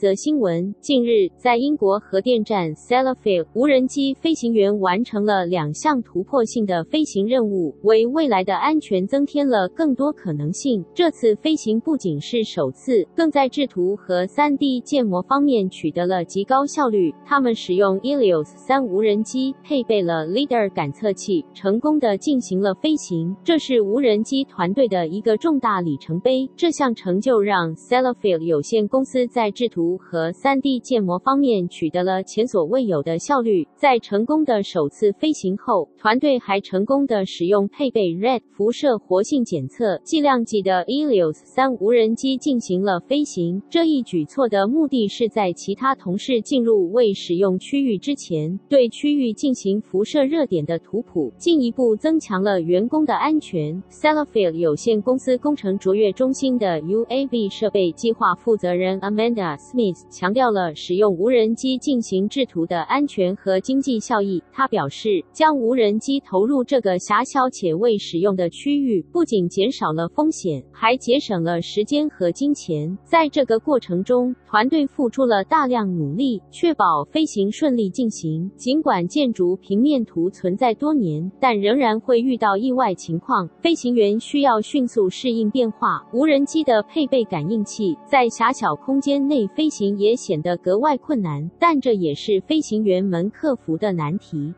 则新闻：近日，在英国核电站 Sellafield，无人机飞行员完成了两项突破性的飞行任务，为未来的安全增添了更多可能性。这次飞行不仅是首次，更在制图和 3D 建模方面取得了极高效率。他们使用 Helios 3无人机，配备了 LiDAR 感测器，成功的进行了飞行。这是无人机团队的一个重大里程碑。这项成就让 Sellafield 有限公司在制图和 3D 建模方面取得了前所未有的效率。在成功的首次飞行后，团队还成功的使用配备 RAD 辐射活性检测计量计的 Helios 3无人机进行了飞行。这一举措的目的是在其他同事进入未使用区域之前，对区域进行辐射热点的图谱，进一步增强了员工的安全。Sellafield 有限公司工程卓越中心的 UAV 设备计划负责人 Amanda。Smith 强调了使用无人机进行制图的安全和经济效益。他表示，将无人机投入这个狭小且未使用的区域，不仅减少了风险，还节省了时间和金钱。在这个过程中，团队付出了大量努力，确保飞行顺利进行。尽管建筑平面图存在多年，但仍然会遇到意外情况。飞行员需要迅速适应变化。无人机的配备感应器，在狭小空间内。飞行也显得格外困难，但这也是飞行员们克服的难题。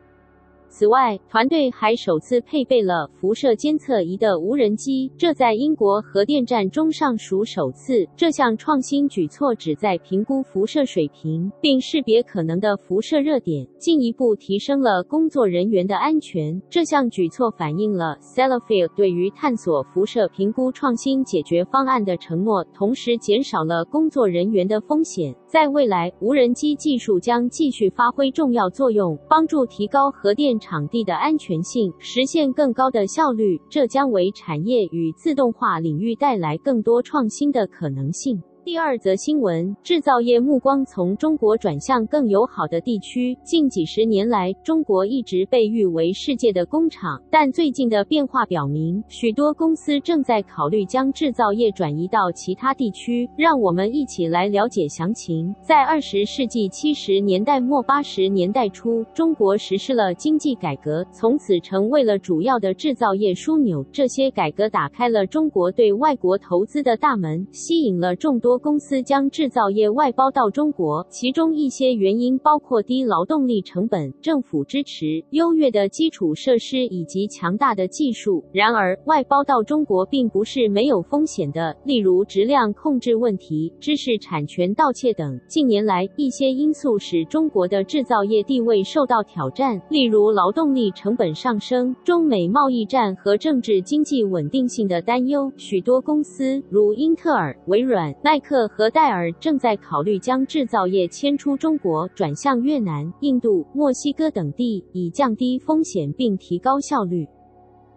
此外，团队还首次配备了辐射监测仪的无人机，这在英国核电站中尚属首次。这项创新举措旨在评估辐射水平，并识别可能的辐射热点，进一步提升了工作人员的安全。这项举措反映了 Sellafield 对于探索辐射评估创新解决方案的承诺，同时减少了工作人员的风险。在未来，无人机技术将继续发挥重要作用，帮助提高核电场地的安全性，实现更高的效率。这将为产业与自动化领域带来更多创新的可能性。第二则新闻：制造业目光从中国转向更友好的地区。近几十年来，中国一直被誉为世界的工厂，但最近的变化表明，许多公司正在考虑将制造业转移到其他地区。让我们一起来了解详情。在二十世纪七十年代末八十年代初，中国实施了经济改革，从此成为了主要的制造业枢纽。这些改革打开了中国对外国投资的大门，吸引了众多。公司将制造业外包到中国，其中一些原因包括低劳动力成本、政府支持、优越的基础设施以及强大的技术。然而，外包到中国并不是没有风险的，例如质量控制问题、知识产权盗窃等。近年来，一些因素使中国的制造业地位受到挑战，例如劳动力成本上升、中美贸易战和政治经济稳定性的担忧。许多公司，如英特尔、微软、耐克和戴尔正在考虑将制造业迁出中国，转向越南、印度、墨西哥等地，以降低风险并提高效率。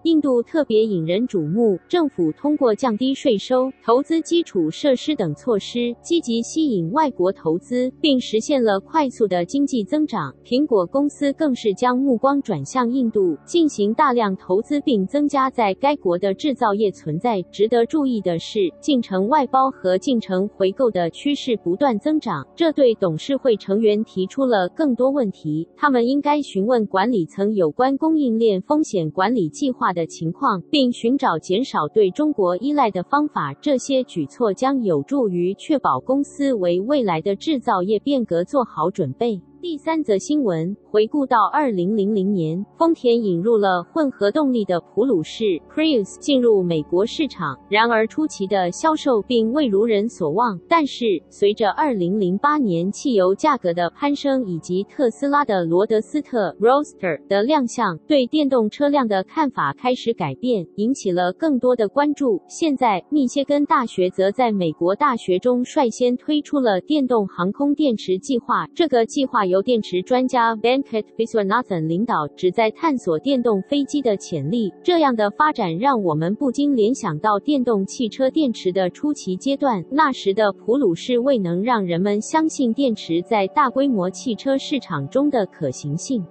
印度特别引人瞩目，政府通过降低税收、投资基础设施等措施，积极吸引外国投资，并实现了快速的经济增长。苹果公司更是将目光转向印度，进行大量投资，并增加在该国的制造业存在。值得注意的是，进程外包和进程回购的趋势不断增长，这对董事会成员提出了更多问题。他们应该询问管理层有关供应链风险管理计划的情况，并寻找减少对中国依赖的方法。这些举措将有助于确保公司为未来的制造业变革做好准备。第三则新闻，回顾到二零零零年，丰田引入了混合动力的普鲁士 Prius 进入美国市场。然而初期的销售并未如人所望。但是随着二零零八年汽油价格的攀升以及特斯拉的罗德斯特 Roster 的亮相，对电动车辆的看法开始改变，引起了更多的关注。现在，密歇根大学则在美国大学中率先推出了电动航空电池计划。这个计划由由电池专家 Venkat Viswanathan 领导，旨在探索电动飞机的潜力。这样的发展让我们不禁联想到电动汽车电池的初期阶段，那时的普鲁士未能让人们相信电池在大规模汽车市场中的可行性。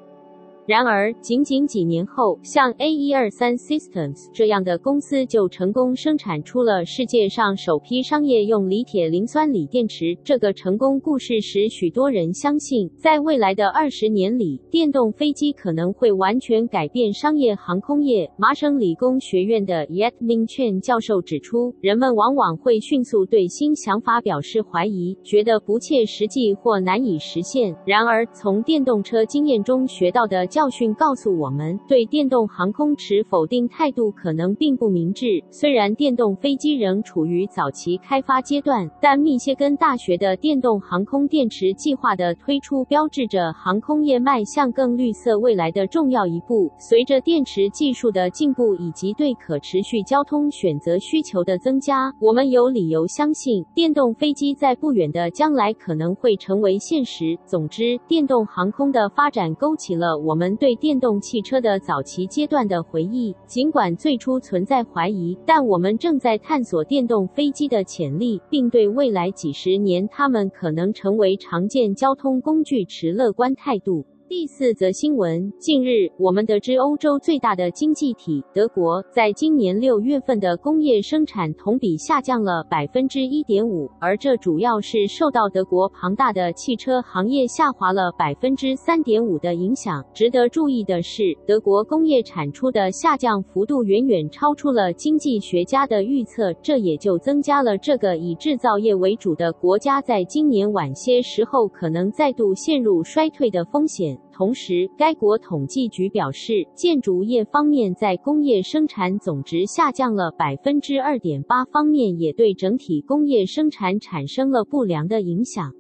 然而，仅仅几年后，像 A123 Systems 这样的公司就成功生产出了世界上首批商业用锂铁磷酸锂电池。这个成功故事使许多人相信，在未来的二十年里，电动飞机可能会完全改变商业航空业。麻省理工学院的 Yet Ming Chen 教授指出，人们往往会迅速对新想法表示怀疑，觉得不切实际或难以实现。然而，从电动车经验中学到的教训告诉我们，对电动航空持否定态度可能并不明智。虽然电动飞机仍处于早期开发阶段，但密歇根大学的电动航空电池计划的推出，标志着航空业迈向更绿色未来的重要一步。随着电池技术的进步以及对可持续交通选择需求的增加，我们有理由相信，电动飞机在不远的将来可能会成为现实。总之，电动航空的发展勾起了我们。我们对电动汽车的早期阶段的回忆，尽管最初存在怀疑，但我们正在探索电动飞机的潜力，并对未来几十年它们可能成为常见交通工具持乐观态度。第四则新闻：近日，我们得知欧洲最大的经济体德国，在今年六月份的工业生产同比下降了百分之一点五，而这主要是受到德国庞大的汽车行业下滑了百分之三点五的影响。值得注意的是，德国工业产出的下降幅度远远超出了经济学家的预测，这也就增加了这个以制造业为主的国家在今年晚些时候可能再度陷入衰退的风险。同时，该国统计局表示，建筑业方面在工业生产总值下降了百分之二点八，方面也对整体工业生产产生了不良的影响。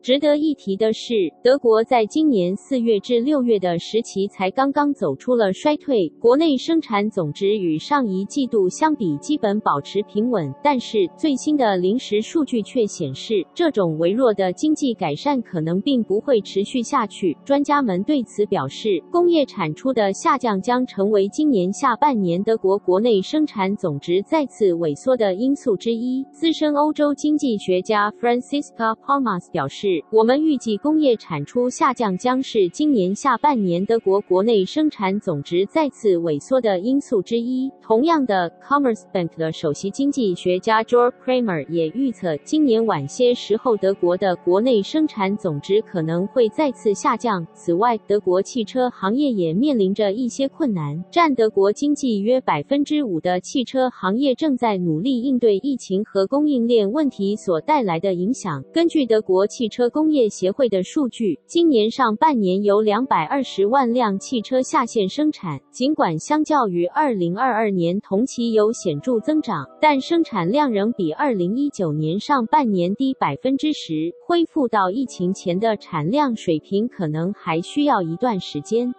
值得一提的是，德国在今年四月至六月的时期才刚刚走出了衰退，国内生产总值与上一季度相比基本保持平稳。但是最新的临时数据却显示，这种微弱的经济改善可能并不会持续下去。专家们对此表示，工业产出的下降将成为今年下半年德国国内生产总值再次萎缩的因素之一。资深欧洲经济学家 Francisca Palmas 表示。我们预计工业产出下降将是今年下半年德国国内生产总值再次萎缩的因素之一。同样的，Commerzbank 的首席经济学家 Georg Kramer 也预测，今年晚些时候德国的国内生产总值可能会再次下降。此外，德国汽车行业也面临着一些困难。占德国经济约百分之五的汽车行业正在努力应对疫情和供应链问题所带来的影响。根据德国汽车车工业协会的数据，今年上半年有两百二十万辆汽车下线生产。尽管相较于二零二二年同期有显著增长，但生产量仍比二零一九年上半年低百分之十。恢复到疫情前的产量水平可能还需要一段时间。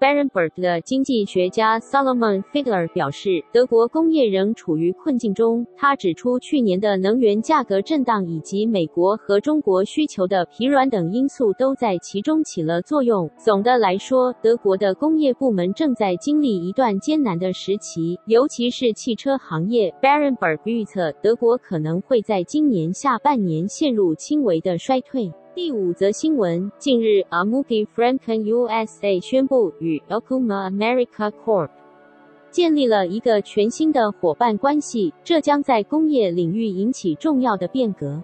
Berenberg 的经济学家 Solomon Figler 表示，德国工业仍处于困境中。他指出，去年的能源价格震荡以及美国和中国需求的疲软等因素都在其中起了作用。总的来说，德国的工业部门正在经历一段艰难的时期，尤其是汽车行业。Berenberg 预测，德国可能会在今年下半年陷入轻微的衰退。第五则新闻：近日，Amugi Franken USA 宣布与 Okuma America Corp 建立了一个全新的伙伴关系，这将在工业领域引起重要的变革。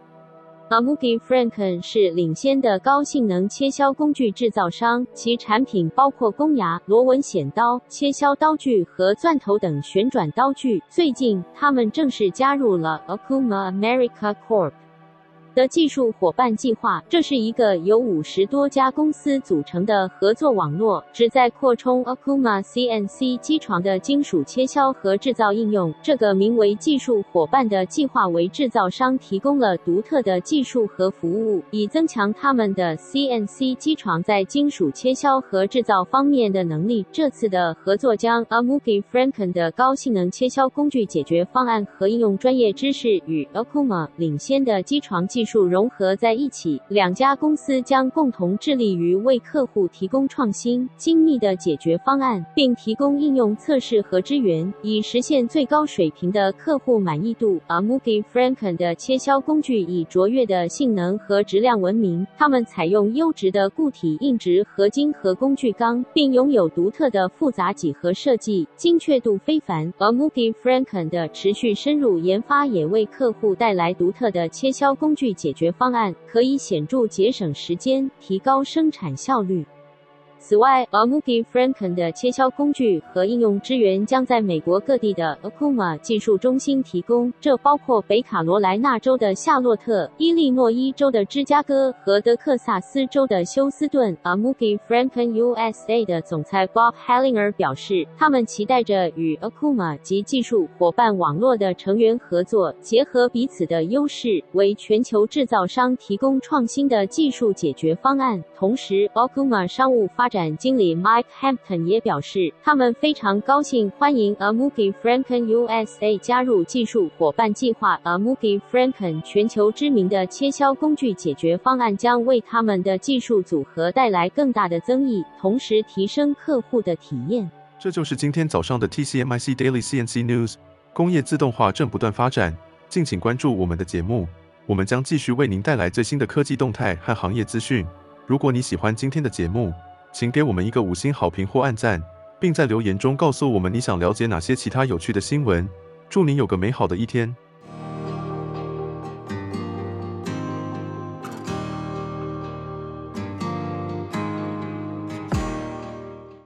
Amugi Franken 是领先的高性能切削工具制造商，其产品包括攻牙、螺纹铣刀、切削刀具和钻头等旋转刀具。最近，他们正式加入了 Okuma America Corp。的技术伙伴计划，这是一个由五十多家公司组成的合作网络，旨在扩充 Okuma CNC 机床的金属切削和制造应用。这个名为技术伙伴的计划为制造商提供了独特的技术和服务，以增强他们的 CNC 机床在金属切削和制造方面的能力。这次的合作将 Amugi Franken 的高性能切削工具解决方案和应用专业知识与 Okuma 领先的机床技技术融合在一起，两家公司将共同致力于为客户提供创新、精密的解决方案，并提供应用测试和支援，以实现最高水平的客户满意度。而 Mugi Franken 的切削工具以卓越的性能和质量闻名，他们采用优质的固体硬质合金和工具钢，并拥有独特的复杂几何设计，精确度非凡。而 Mugi Franken 的持续深入研发也为客户带来独特的切削工具解决方案，可以显著节省时间，提高生产效率。此外，Mugi Franken 的切削工具和应用支援将在美国各地的 Okuma 技术中心提供，这包括北卡罗来纳州的夏洛特、伊利诺伊州的芝加哥和德克萨斯州的休斯顿。Mugi Franken USA 的总裁 Bob Hellinger 表示，他们期待着与 Okuma 及技术伙伴网络的成员合作，结合彼此的优势，为全球制造商提供创新的技术解决方案。同时，Okuma 商务发展展经理 Mike Hampton 也表示，他们非常高兴欢迎 Amuki Franken USA 加入技术伙伴计划。Amuki Franken 全球知名的切削工具解决方案将为他们的技术组合带来更大的增益，同时提升客户的体验。这就是今天早上的 TCMIC Daily CNC News。工业自动化正不断发展，敬请关注我们的节目，我们将继续为您带来最新的科技动态和行业资讯。如果你喜欢今天的节目，请给我们一个五星好评或按赞，并在留言中告诉我们你想了解哪些其他有趣的新闻。祝您有个美好的一天。